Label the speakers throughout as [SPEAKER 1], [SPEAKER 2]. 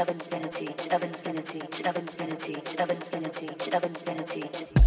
[SPEAKER 1] of infinity, of infinity, of infinity, of infinity, of infinity, of infinity.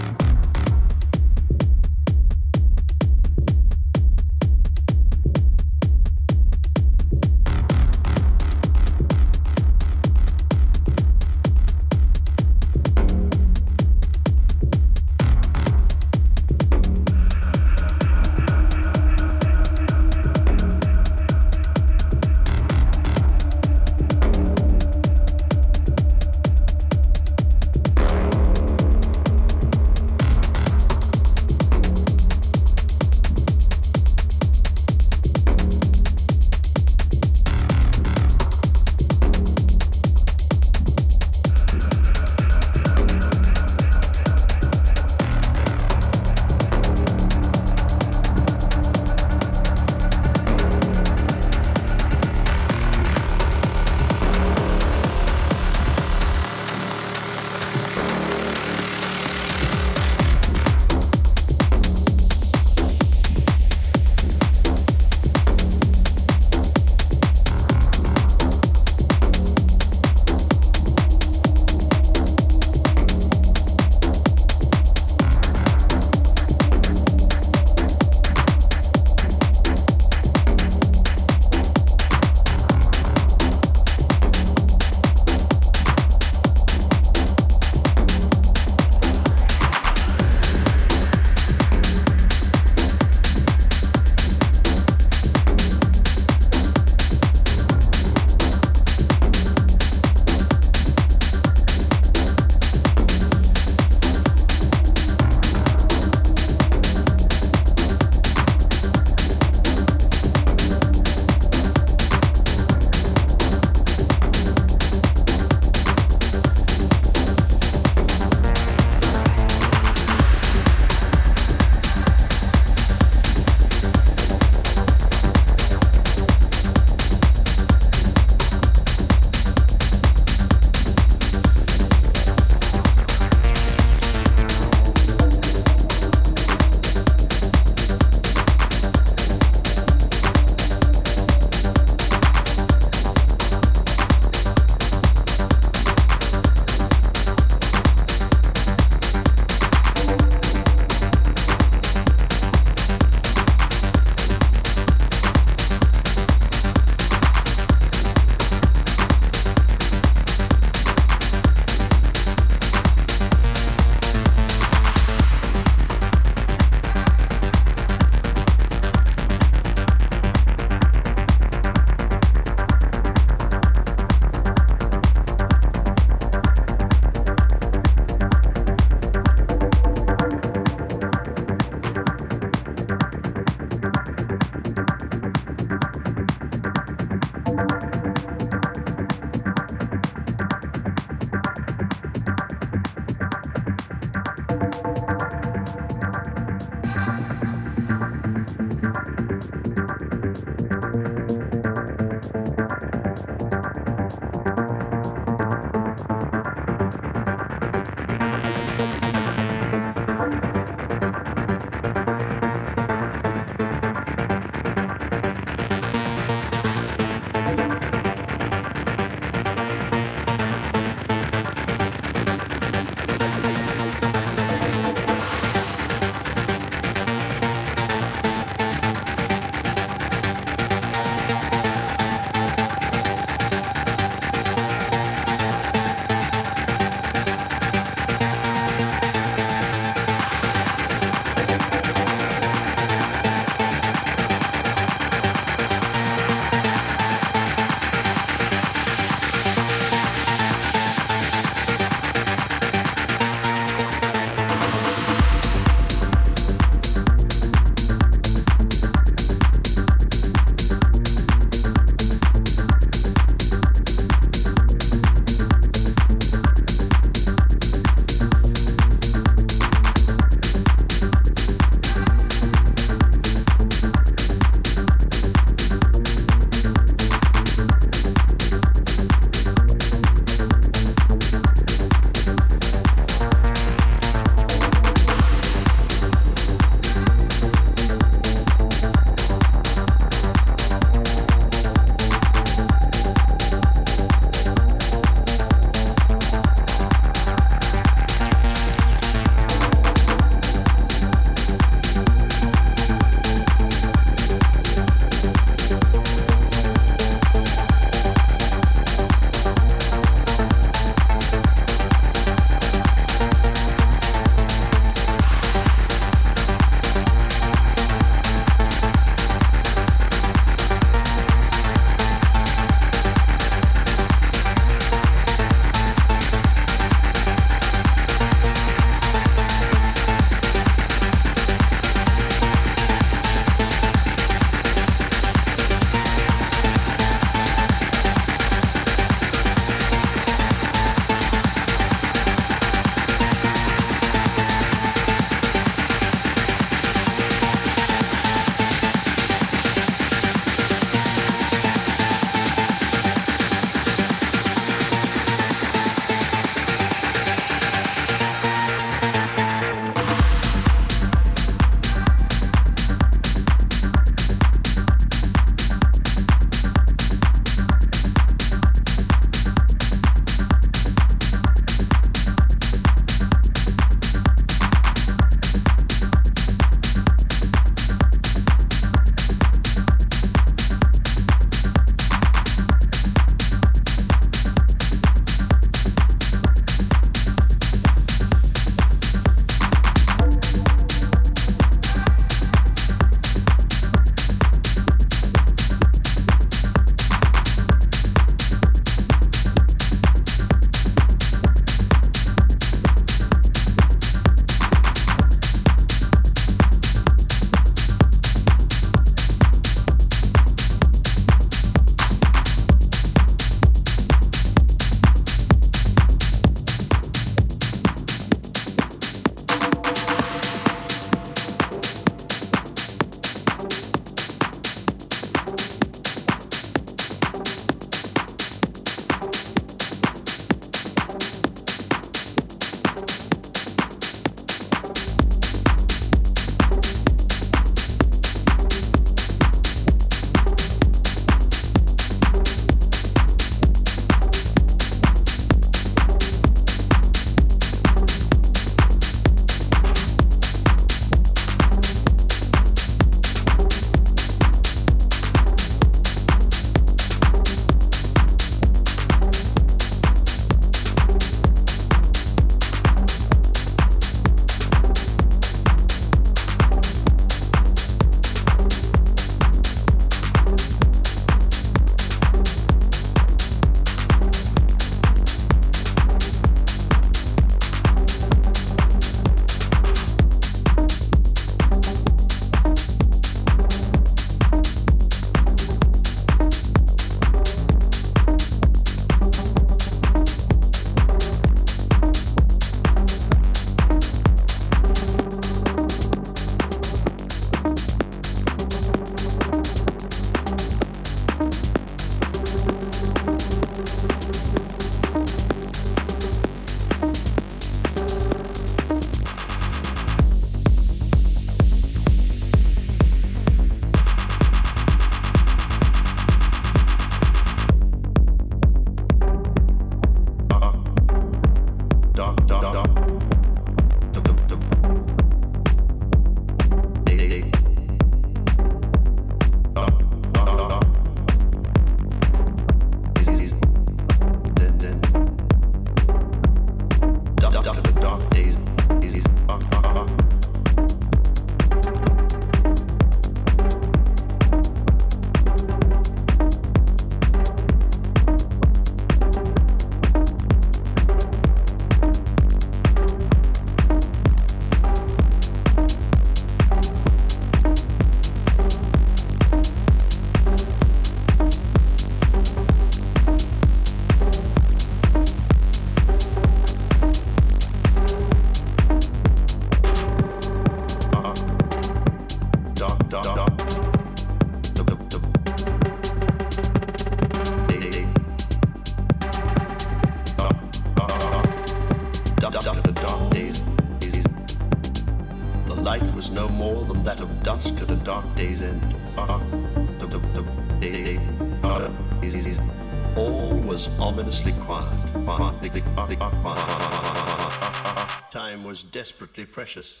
[SPEAKER 1] desperately precious.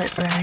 [SPEAKER 1] it right.